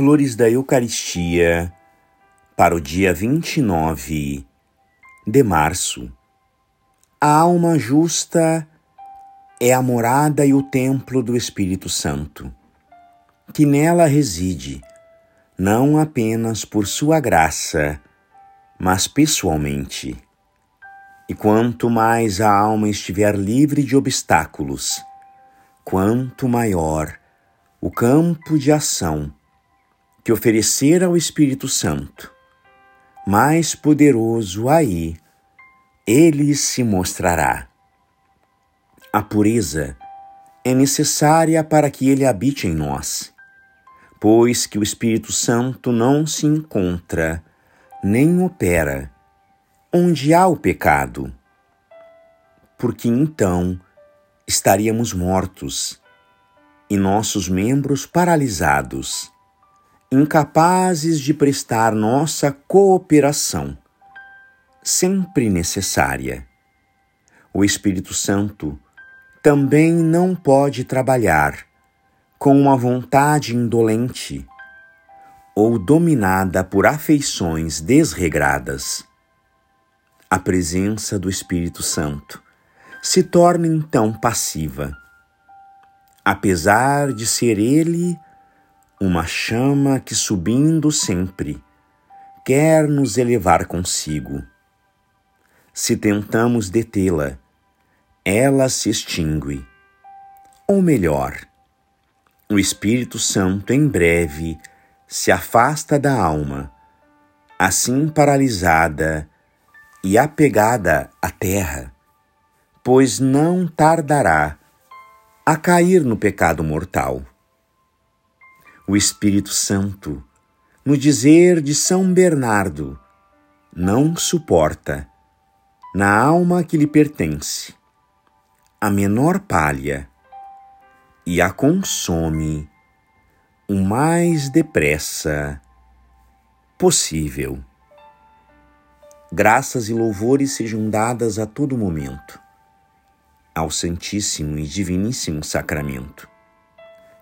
Flores da Eucaristia para o dia 29 de março. A alma justa é a morada e o templo do Espírito Santo, que nela reside, não apenas por sua graça, mas pessoalmente. E quanto mais a alma estiver livre de obstáculos, quanto maior o campo de ação que oferecer ao Espírito Santo, mais poderoso aí ele se mostrará. A pureza é necessária para que ele habite em nós, pois que o Espírito Santo não se encontra nem opera onde há o pecado, porque então estaríamos mortos e nossos membros paralisados, incapazes de prestar nossa cooperação, sempre necessária. O Espírito Santo também não pode trabalhar com uma vontade indolente ou dominada por afeições desregradas. A presença do Espírito Santo se torna então passiva apesar de ser ele uma chama que subindo sempre quer nos elevar consigo. Se tentamos detê-la, ela se extingue. Ou melhor, o Espírito Santo em breve se afasta da alma, assim paralisada e apegada à terra, pois não tardará a cair no pecado mortal. O Espírito Santo, no dizer de São Bernardo, não suporta, na alma que lhe pertence, a menor palha e a consome o mais depressa possível. Graças e louvores sejam dadas a todo momento ao Santíssimo e Diviníssimo Sacramento.